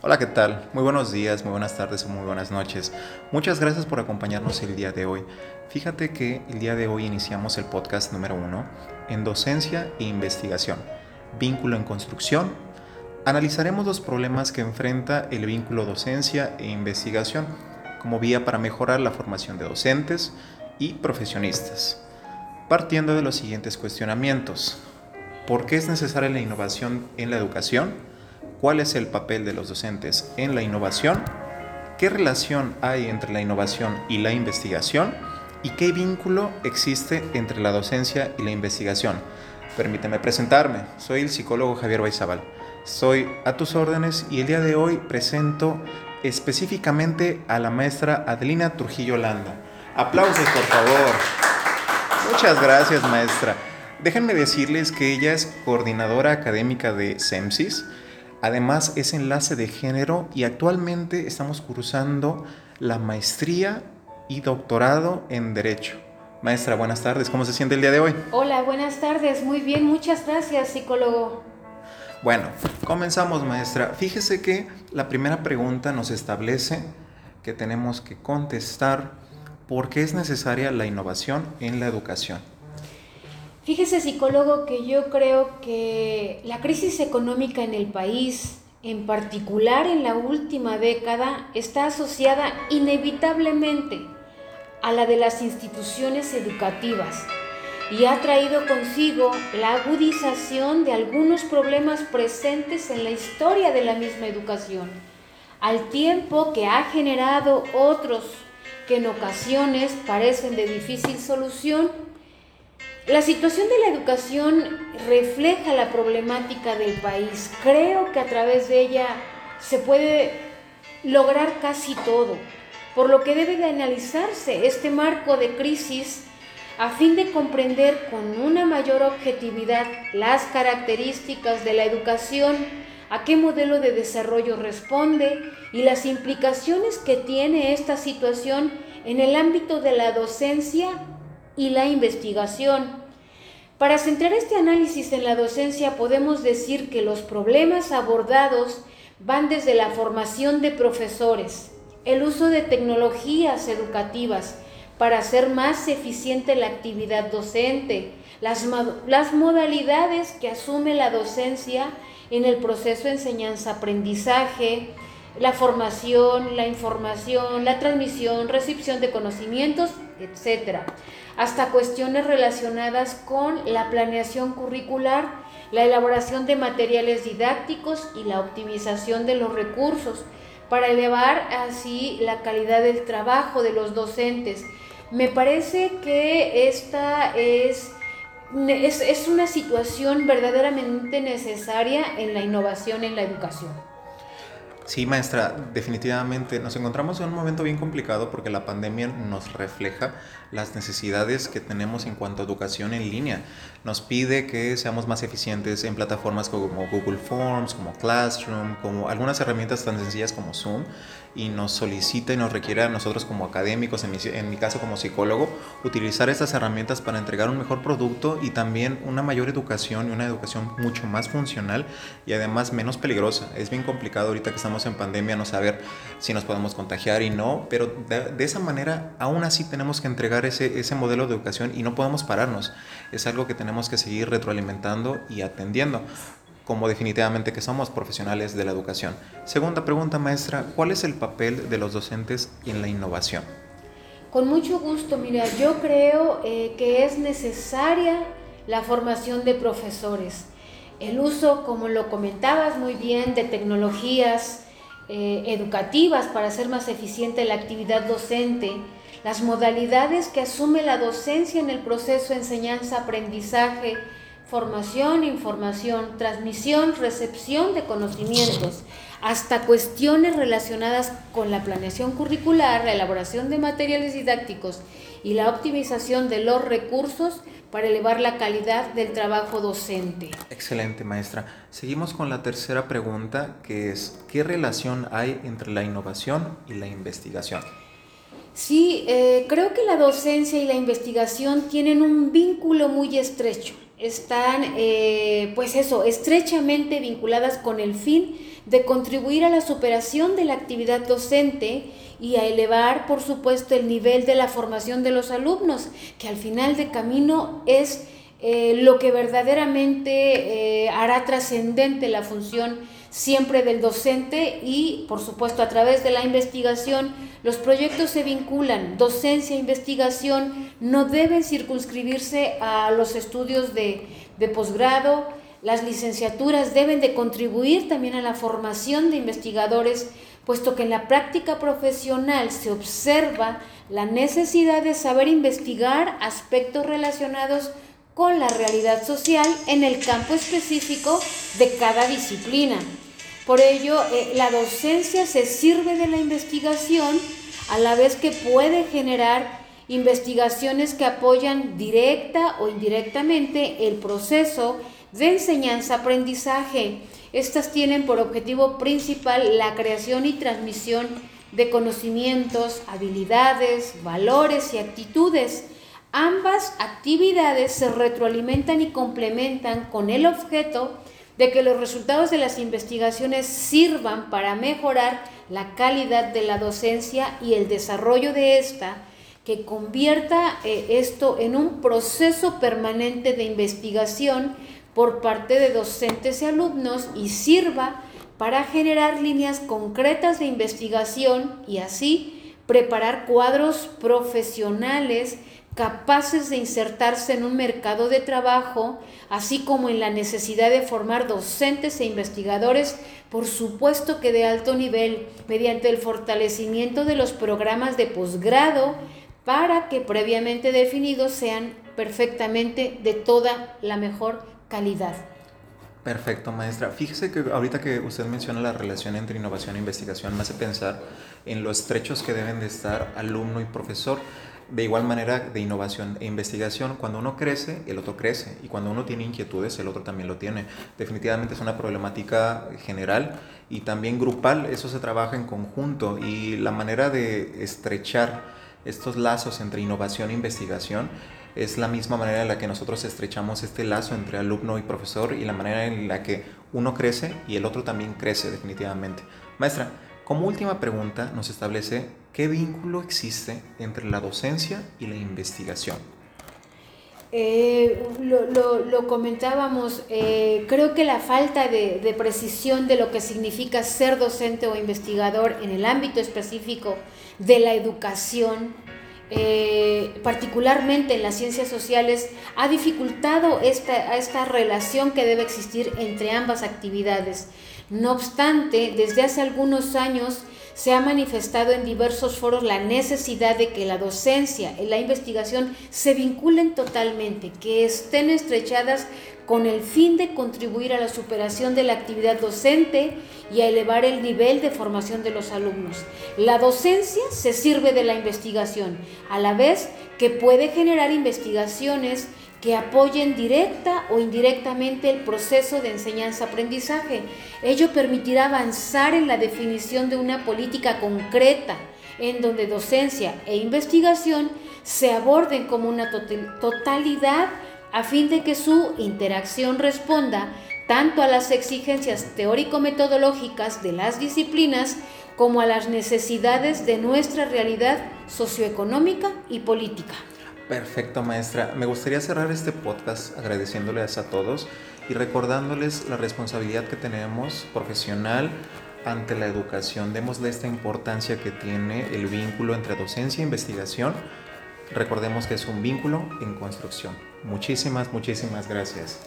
Hola, ¿qué tal? Muy buenos días, muy buenas tardes o muy buenas noches. Muchas gracias por acompañarnos el día de hoy. Fíjate que el día de hoy iniciamos el podcast número uno en docencia e investigación, vínculo en construcción. Analizaremos los problemas que enfrenta el vínculo docencia e investigación como vía para mejorar la formación de docentes y profesionistas. Partiendo de los siguientes cuestionamientos. ¿Por qué es necesaria la innovación en la educación? ¿Cuál es el papel de los docentes en la innovación? ¿Qué relación hay entre la innovación y la investigación? ¿Y qué vínculo existe entre la docencia y la investigación? Permíteme presentarme. Soy el psicólogo Javier Baizabal. Soy a tus órdenes y el día de hoy presento específicamente a la maestra Adelina Trujillo Landa. Aplausos, por favor. Muchas gracias, maestra. Déjenme decirles que ella es coordinadora académica de SEMSIS. Además, es enlace de género y actualmente estamos cursando la maestría y doctorado en Derecho. Maestra, buenas tardes. ¿Cómo se siente el día de hoy? Hola, buenas tardes. Muy bien, muchas gracias, psicólogo. Bueno, comenzamos, maestra. Fíjese que la primera pregunta nos establece que tenemos que contestar por qué es necesaria la innovación en la educación. Fíjese, psicólogo, que yo creo que la crisis económica en el país, en particular en la última década, está asociada inevitablemente a la de las instituciones educativas y ha traído consigo la agudización de algunos problemas presentes en la historia de la misma educación, al tiempo que ha generado otros que en ocasiones parecen de difícil solución la situación de la educación refleja la problemática del país. Creo que a través de ella se puede lograr casi todo, por lo que debe de analizarse este marco de crisis a fin de comprender con una mayor objetividad las características de la educación, a qué modelo de desarrollo responde y las implicaciones que tiene esta situación en el ámbito de la docencia y la investigación. Para centrar este análisis en la docencia podemos decir que los problemas abordados van desde la formación de profesores, el uso de tecnologías educativas para hacer más eficiente la actividad docente, las, modalidades que asume la docencia en el proceso de enseñanza-aprendizaje, la formación, la información, la transmisión, recepción de conocimientos, etc hasta cuestiones relacionadas con la planeación curricular, la elaboración de materiales didácticos y la optimización de los recursos para elevar así la calidad del trabajo de los docentes. Me parece que esta es, es, es una situación verdaderamente necesaria en la innovación en la educación. Sí, maestra, definitivamente nos encontramos en un momento bien complicado porque la pandemia nos refleja las necesidades que tenemos en cuanto a educación en línea. Nos pide que seamos más eficientes en plataformas como Google Forms, como Classroom, como algunas herramientas tan sencillas como Zoom y nos solicita y nos requiere a nosotros como académicos, en mi, en mi caso como psicólogo, utilizar estas herramientas para entregar un mejor producto y también una mayor educación y una educación mucho más funcional y además menos peligrosa. Es bien complicado ahorita que estamos en pandemia no saber si nos podemos contagiar y no, pero de, de esa manera aún así tenemos que entregar ese, ese modelo de educación y no podemos pararnos. Es algo que tenemos que seguir retroalimentando y atendiendo como definitivamente que somos profesionales de la educación. Segunda pregunta, maestra, ¿cuál es el papel de los docentes en la innovación? Con mucho gusto, mira, yo creo eh, que es necesaria la formación de profesores, el uso, como lo comentabas muy bien, de tecnologías eh, educativas para hacer más eficiente la actividad docente, las modalidades que asume la docencia en el proceso enseñanza-aprendizaje, formación, información, transmisión, recepción de conocimientos, hasta cuestiones relacionadas con la planeación curricular, la elaboración de materiales didácticos y la optimización de los recursos para elevar la calidad del trabajo docente. Excelente, maestra. Seguimos con la tercera pregunta, que es, ¿qué relación hay entre la innovación y la investigación? Sí, eh, creo que la docencia y la investigación tienen un vínculo muy estrecho. Están, eh, pues eso, estrechamente vinculadas con el fin de contribuir a la superación de la actividad docente y a elevar, por supuesto, el nivel de la formación de los alumnos, que al final de camino es eh, lo que verdaderamente eh, hará trascendente la función siempre del docente y, por supuesto, a través de la investigación, los proyectos se vinculan. Docencia e investigación no deben circunscribirse a los estudios de, de posgrado, las licenciaturas deben de contribuir también a la formación de investigadores, puesto que en la práctica profesional se observa la necesidad de saber investigar aspectos relacionados la realidad social en el campo específico de cada disciplina. Por ello, eh, la docencia se sirve de la investigación a la vez que puede generar investigaciones que apoyan directa o indirectamente el proceso de enseñanza-aprendizaje. Estas tienen por objetivo principal la creación y transmisión de conocimientos, habilidades, valores y actitudes. Ambas actividades se retroalimentan y complementan con el objeto de que los resultados de las investigaciones sirvan para mejorar la calidad de la docencia y el desarrollo de esta, que convierta eh, esto en un proceso permanente de investigación por parte de docentes y alumnos y sirva para generar líneas concretas de investigación y así preparar cuadros profesionales capaces de insertarse en un mercado de trabajo, así como en la necesidad de formar docentes e investigadores, por supuesto que de alto nivel, mediante el fortalecimiento de los programas de posgrado, para que previamente definidos sean perfectamente de toda la mejor calidad. Perfecto, maestra. Fíjese que ahorita que usted menciona la relación entre innovación e investigación, me hace pensar en los estrechos que deben de estar alumno y profesor. De igual manera, de innovación e investigación, cuando uno crece, el otro crece. Y cuando uno tiene inquietudes, el otro también lo tiene. Definitivamente es una problemática general y también grupal. Eso se trabaja en conjunto. Y la manera de estrechar estos lazos entre innovación e investigación es la misma manera en la que nosotros estrechamos este lazo entre alumno y profesor y la manera en la que uno crece y el otro también crece definitivamente. Maestra, como última pregunta nos establece qué vínculo existe entre la docencia y la investigación. Eh, lo, comentábamos, eh, creo que la falta de, precisión de lo que significa ser docente o investigador en el ámbito específico de la educación eh, particularmente en las ciencias sociales, ha dificultado esta relación que debe existir entre ambas actividades. No obstante, desde hace algunos años se ha manifestado en diversos foros la necesidad de que la docencia y la investigación se vinculen totalmente, que estén estrechadas con el fin de contribuir a la superación de la actividad docente y a elevar el nivel de formación de los alumnos. La docencia se sirve de la investigación, a la vez que puede generar investigaciones que apoyen directa o indirectamente el proceso de enseñanza-aprendizaje. Ello permitirá avanzar en la definición de una política concreta en donde docencia e investigación se aborden como una totalidad a fin de que su interacción responda tanto a las exigencias teórico-metodológicas de las disciplinas como a las necesidades de nuestra realidad socioeconómica y política. Perfecto, maestra. Me gustaría cerrar este podcast agradeciéndoles a todos y recordándoles la responsabilidad que tenemos profesional ante la educación. Démosle esta importancia que tiene el vínculo entre docencia e investigación. Recordemos que es un vínculo en construcción. Muchísimas, muchísimas gracias.